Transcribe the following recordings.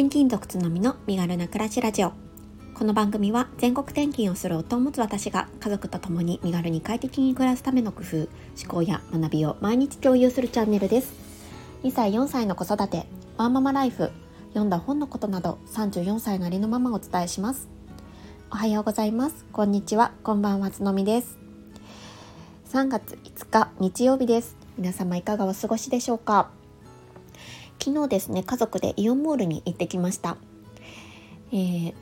転勤族つのみの身軽な暮らしラジオ。この番組は全国転勤をする夫を持つ私が家族と共に身軽に快適に暮らすための工夫思考や学びを毎日共有するチャンネルです。2歳4歳の子育てワンママライフ読んだ本のことなど34歳なりのママをお伝えします。おはようございます。こんにちは。こんばんはつのみです。3月5日日曜日です。皆様いかがお過ごしでしょうか？昨日ですね家族でイオンモールに行ってきました、えー、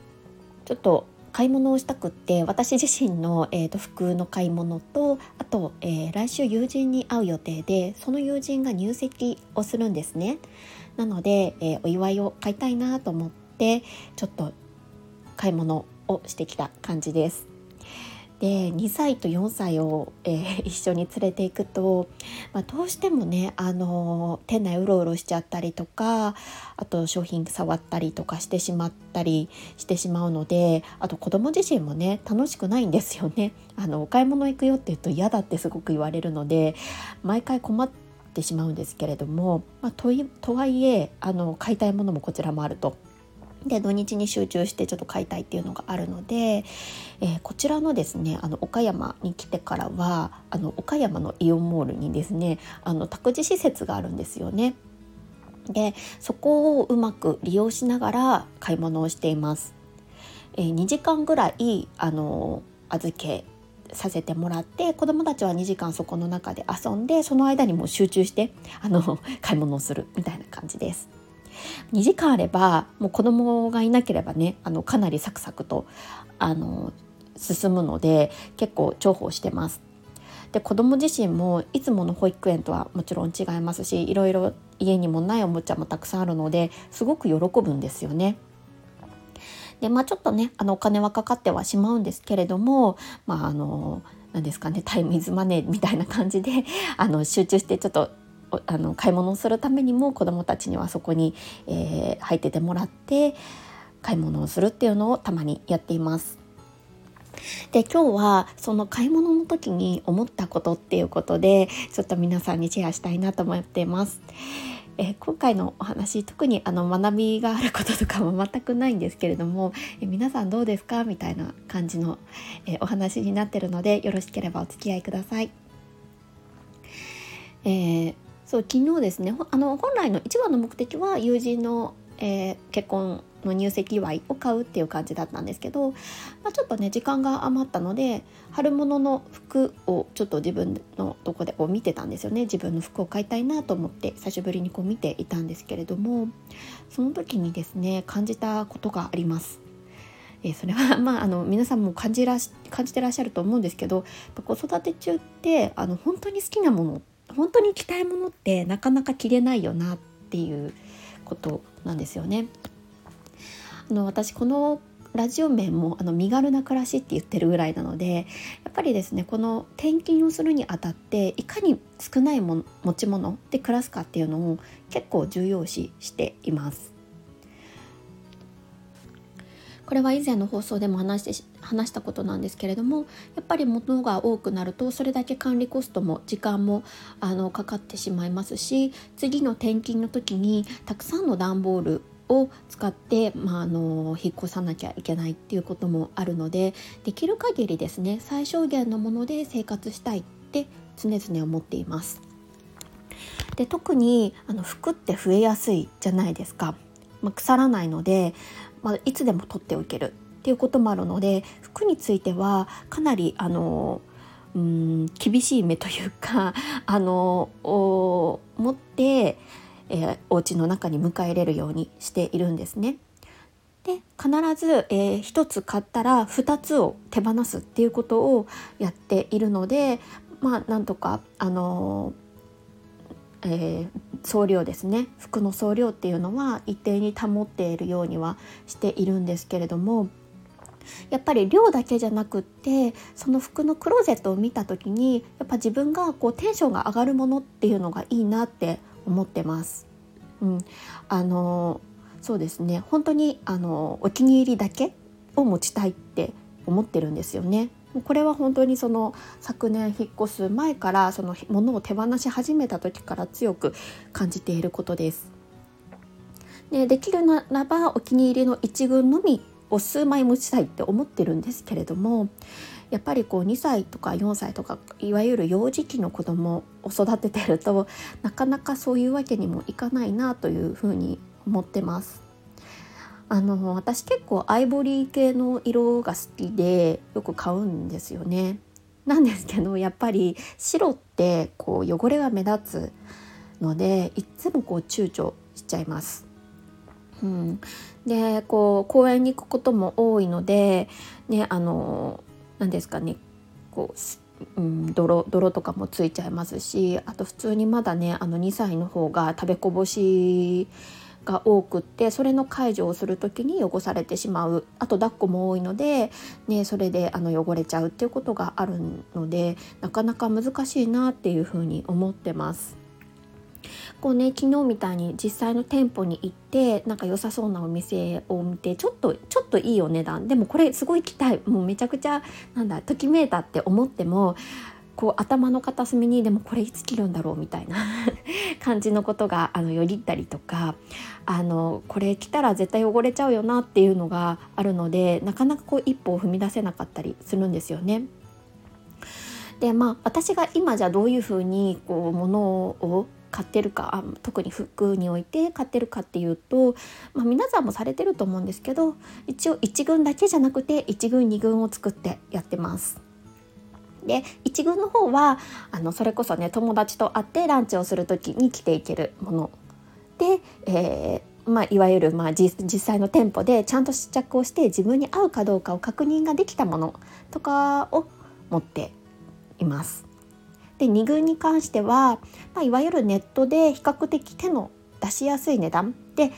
ちょっと買い物をしたくって私自身の、えーと、服の買い物とあと、えー、来週友人に会う予定でその友人が入籍をするんですね。なので、えー、お祝いを買いたいなと思ってちょっと買い物をしてきた感じです。で2歳と4歳を、えー、一緒に連れていくと、まあ、どうしてもね、あの店内うろうろしちゃったりとかあと商品触ったりとかしてしまったりしてしまうのであと子供自身もね楽しくないんですよね。あのお買い物行くよって言うと嫌だってすごく言われるので毎回困ってしまうんですけれども、まあ、ととはいえあの買いたいものもこちらもあると。で土日に集中してちょっと買いたいっていうのがあるので、えー、こちらのですねあの岡山に来てからはあの岡山のイオンモールにですねあの託児施設があるんですよね。でそこをうまく利用しながら買い物をしています。えー、2時間ぐらいあの預けさせてもらって子どもたちは2時間そこの中で遊んでその間にもう集中してあの買い物をするみたいな感じです。2時間あればもう子供がいなければねあのかなりサクサクとあの進むので結構重宝してます。で子供自身もいつもの保育園とはもちろん違いますしいろいろ家にもないおもちゃもたくさんあるのですごく喜ぶんですよね。でまあちょっとねあのお金はかかってはしまうんですけれどもまああの何ですかねタイムイズマネーみたいな感じであの集中してちょっとあの買い物をするためにも子どもたちにはそこに、えー、入っててもらって買い物をするっていうのをたまにやっています。で今日はその買い物の時に思ったことっていうことでちょっと皆さんにシェアしたいなと思っています。え今回のお話特にあの学びがあることとかも全くないんですけれども、え皆さんどうですか？みたいな感じの、えお話になってるのでよろしければお付き合いください。えーそう昨日ですねあの本来の一番の目的は友人の、えー、結婚の入籍祝いを買うっていう感じだったんですけど、まあ、ちょっとね時間が余ったので春物の服をちょっと自分のとこでこう見てたんですよね自分の服を買いたいなと思って久しぶりにこう見ていたんですけれどもその時にですね感じたことがあります。えー、それは まああの皆さんも感じらし感じてらっしゃると思うんですけど子育て中ってあの本当に好きなもの本当に着たいものってなかなか着れないよなっていうことなんですよね。あの私このラジオ面もあの身軽な暮らしって言ってるぐらいなのでやっぱりですねこの転勤をするにあたっていかに少ないも持ち物で暮らすかっていうのを結構重要視しています。これは以前の放送でも話して話したことなんですけれどもやっぱり物が多くなるとそれだけ管理コストも時間もあのかかってしまいますし次の転勤の時にたくさんの段ボールを使って、まあ、あの引っ越さなきゃいけないっていうこともあるのでできる限りですね最小限のもので生活したいって常々思っています。で特にあの服って増えやすいじゃないですか。まあ、腐らないのでまあ、いつでも取っておけるっていうこともあるので服についてはかなりあのうん厳しい目というか あの持って、えー、お家の中に迎え入れるようにしているんですね。で必ず、えー、1つ買ったら2つを手放すっていうことをやっているのでまあなんとかあのーえー、総量ですね服の総量っていうのは一定に保っているようにはしているんですけれどもやっぱり量だけじゃなくってその服のクローゼットを見た時にやっぱ自分がこうテンションが上がるものっていうのがいいなって思ってます。うん、あのそうですね本当にあのお気に入りだけを持ちたいって思ってるんですよね。これは本当にその昨年引っ越す前からその物を手放し始めた時から強く感じていることです。でできるならばお気に入りの1軍のみを数枚持ちたいって思ってるんですけれどもやっぱりこう2歳とか4歳とかいわゆる幼児期の子供を育ててるとなかなかそういうわけにもいかないなというふうに思ってます。あの私結構アイボリー系の色が好きでよく買うんですよね。なんですけどやっぱり白ってこう汚れが目立つのでいつもこう躊躇しちゃいます。うん、でこう公園に行くことも多いので、ね、あの何ですかねこう、うん、泥泥とかもついちゃいますしあと普通にまだねあの2歳の方が食べこぼしが多くってそれの介助をする時に汚されてしまう。あと抱っこも多いので、ね、それであの汚れちゃうっていうことがあるのでなかなか難しいなっていうふうに思ってます。こうね昨日みたいに実際の店舗に行ってなんか良さそうなお店を見てちょっとちょっといいお値段。でもこれすごい期待もうめちゃくちゃなんだときめいたって思ってもこう頭の片隅にでもこれいつ切るんだろうみたいな 感じのことがあのよぎったりとかあのこれ着たら絶対汚れちゃうよなっていうのがあるのでなかなかこう一歩を踏み出せなかったりするんですよね。でまあ私が今じゃどういうふうにこう物を買ってるか特に服において買ってるかっていうと、まあ、皆さんもされてると思うんですけど一応1軍だけじゃなくて1軍2軍を作ってやってます。で1軍の方はあのそれこそね友達と会ってランチをする時に着ていけるもので、えーまあ、いわゆる、まあ、実際の店舗でちゃんと試着をして自分に合うかどうかを確認ができたものとかを持っています。で2軍に関しては、まあ、いわゆるネットで比較的手の出しやすい値段で、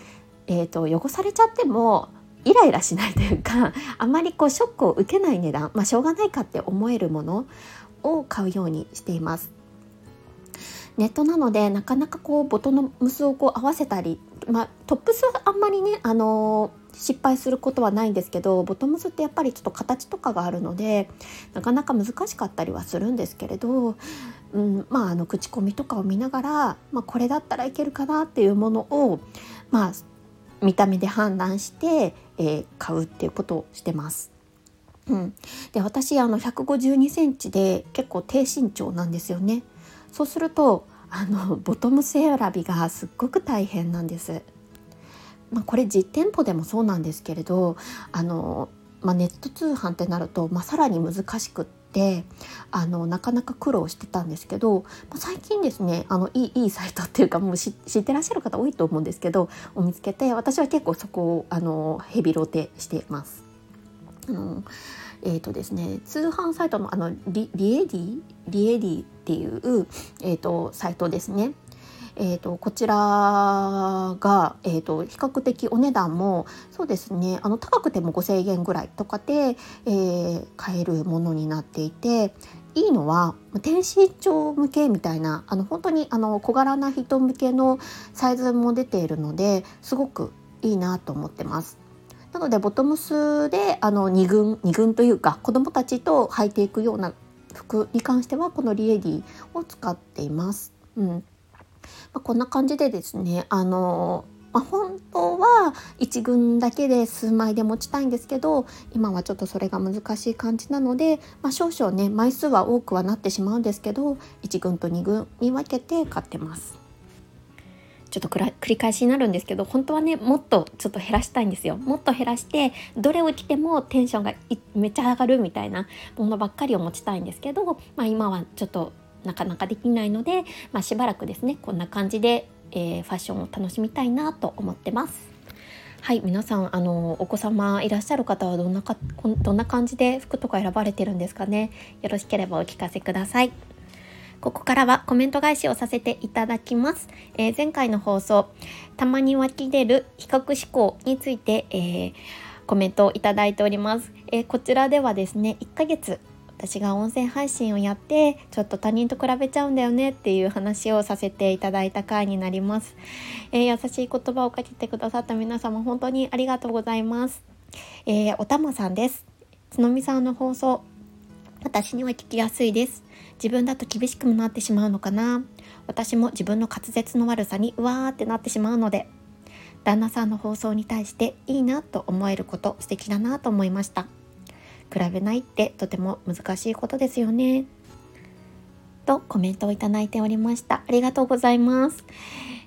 えーと、汚されちゃってもイライラしないというかあまりこうショックを受けない値段、まあ、しょうがないかって思えるものを買うようにしています。ネットなのでなかなかこうボトムスをこう合わせたり、まあ、トップスはあんまりね、あの失敗することはないんですけどボトムスってやっぱりちょっと形とかがあるのでなかなか難しかったりはするんですけれど、うん、まああの口コミとかを見ながら、まあ、これだったらいけるかなっていうものを、まあ、見た目で判断して、えー、買うっていうことをしてます。うん、で私あの152センチで結構低身長なんですよね。そうするとあのボトムス選びがすっごく大変なんです。まあ、これ実店舗でもそうなんですけれどあの、まあ、ネット通販ってなると、まあ、さらに難しくってあのなかなか苦労してたんですけど、まあ、最近ですねあのいいいいサイトっていうかもう知ってらっしゃる方多いと思うんですけどを見つけて私は結構そこをあのヘビロテしています。あのえーとですね、通販サイトのあのリリエディ？リエディっていう、えーとサイトですねえーと、こちらが、えーと、比較的お値段もそうですねあの高くても5,000円ぐらいとかで、えー、買えるものになっていていいのは低身長向けみたいなあの本当にあの小柄な人向けのサイズも出ているのですごくいいなと思ってます。なのでボトムスであの2軍2軍というか子どもたちと履いていくような服に関してはこのリエディを使っています。うん、まあ、こんな感じでですねあのまあ、本当は1軍だけで数枚で持ちたいんですけど今はちょっとそれが難しい感じなので、まあ、少々ね枚数は多くはなってしまうんですけど1軍と2軍に分けて買ってます。ちょっと繰り返しになるんですけど本当はねもっとちょっと減らしたいんですよもっと減らしてどれを着てもテンションがめっちゃ上がるみたいなものばっかりを持ちたいんですけど、まあ、今はちょっとなかなかできないので、まあ、しばらくですねこんな感じで、えー、ファッションを楽しみたいなと思ってます。はい皆さんあのお子様いらっしゃる方はどんなかどんな感じで服とか選ばれてるんですかね？よろしければお聞かせください。ここからはコメント返しをさせていただきます。えー、前回の放送、たまに湧き出る比較思考について、えー、コメントをいただいております。えー、こちらではですね、1ヶ月私が音声配信をやってちょっと他人と比べちゃうんだよねっていう話をさせていただいた回になります、えー、優しい言葉をかけてくださった皆様本当にありがとうございます、えー、おたまさんです。つのみさんの放送私には聞きやすいです。自分だと厳しくもなってしまうのかな。私も自分の滑舌の悪さにうわーってなってしまうので旦那さんの放送に対していいなと思えること素敵だなと思いました。比べないってとても難しいことですよね。とコメントをいただいておりました。ありがとうございます。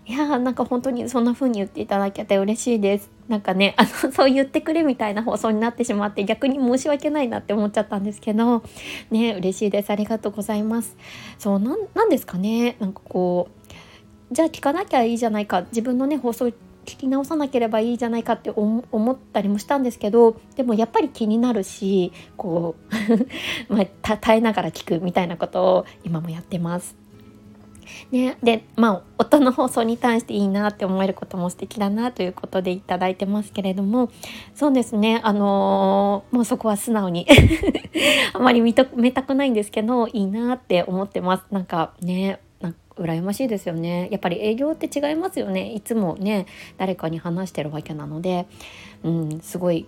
いやーなんか本当にそんな風に言っていただけて嬉しいです。なんかねあの そう言ってくれみたいな放送になってしまって逆に申し訳ないなって思っちゃったんですけど。ね嬉しいです。ありがとうございます。そうなんですかね。なんかこうじゃあ聞かなきゃいいじゃないか。自分のね放送聞き直さなければいいじゃないかって思ったりもしたんですけどでもやっぱり気になるしこう まあ、耐えながら聞くみたいなことを今もやってます。ね、でまあ夫の放送に対していいなって思えることも素敵だなということでいただいてますけれどもそうですねあのー、もうそこは素直に あまり認めたくないんですけどいいなって思ってますなんかね羨ましいですよね。やっぱり営業って違いますよね。いつもね誰かに話してるわけなので、うん、すごい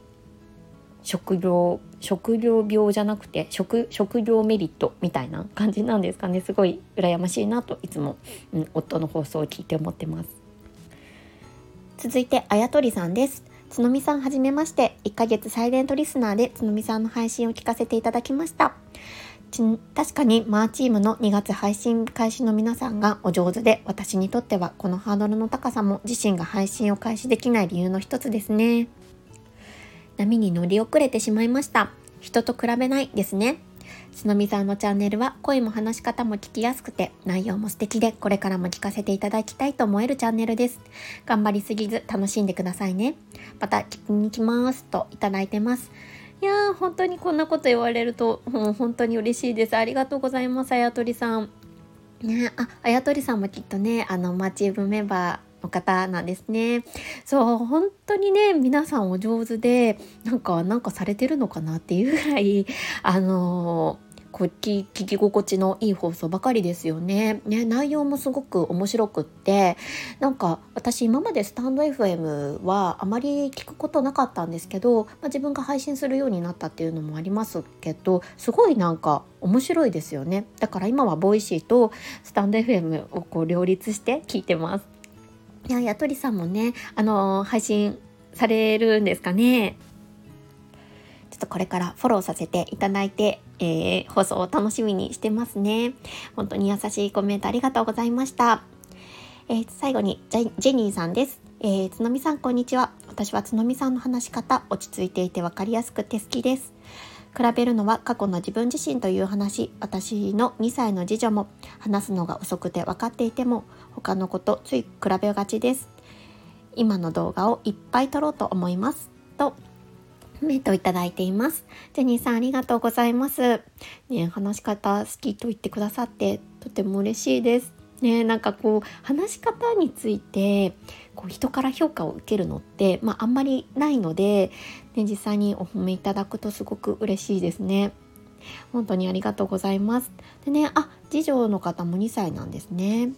食料食料病じゃなくて食食料メリットみたいな感じなんですかね。すごい羨ましいなといつも、うん、夫の放送を聞いて思ってます。続いてあやとりさんです。つのみさんはじめまして。1ヶ月サイレントリスナーでつのみさんの配信を聞かせていただきました。確かにマーチームの2月配信開始の皆さんがお上手で私にとってはこのハードルの高さも自身が配信を開始できない理由の一つですね。波に乗り遅れてしまいました。人と比べないですね。つのみさんのチャンネルは声も話し方も聞きやすくて内容も素敵でこれからも聞かせていただきたいと思えるチャンネルです。頑張りすぎず楽しんでくださいね。また聞きに来ますといただいてます。いやー本当にこんなこと言われると、もう本当に嬉しいです。ありがとうございます、あやとりさん。ね、あ、あやとりさんもきっとね、あの、マーチーブメンバーの方なんですね。そう、本当にね、皆さんお上手で、なんか、なんかされてるのかなっていうぐらい、あのこう聞き心地のいい放送ばかりですよね。ね内容もすごく面白くってなんか私今までスタンド FM はあまり聞くことなかったんですけど、まあ、自分が配信するようになったっていうのもありますけどすごいなんか面白いですよね。だから今は Voicy とスタンド FM をこう両立して聞いてます。いや、やとりさんもね、あのー、配信されるんですかね。ちょっとこれからフォローさせていただいて、えー、放送を楽しみにしてますね。本当に優しいコメントありがとうございました。えー、最後にジェニーさんです。えー、つのみさんこんにちは。私はつのみさんの話し方、落ち着いていて分かりやすくて好きです。比べるのは過去の自分自身という話、私の2歳の次女も話すのが遅くて分かっていても他の子とつい比べがちです。今の動画をいっぱい撮ろうと思います。とコメントいただいています。ジェニーさんありがとうございます。ね、話し方好きと言ってくださってとても嬉しいです。ね、なんかこう話し方についてこう人から評価を受けるのって、まあ、あんまりないので、ね、実際にお褒めいただくとすごく嬉しいですね。本当にありがとうございます。でね、あ、次女の方も2歳なんですね。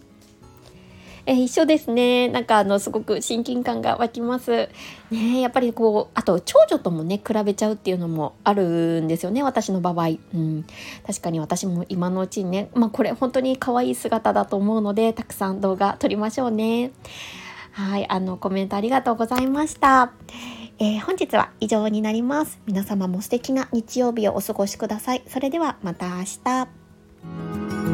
えー、一緒ですね。なんかあの、すごく親近感が湧きます。ねやっぱりこう、あと長女ともね、比べちゃうっていうのもあるんですよね、私の場合。うん。確かに私も今のうちにね、まあこれ本当に可愛い姿だと思うので、たくさん動画撮りましょうね。はい、あの、コメントありがとうございました。えー、本日は以上になります。皆様も素敵な日曜日をお過ごしください。それではまた明日。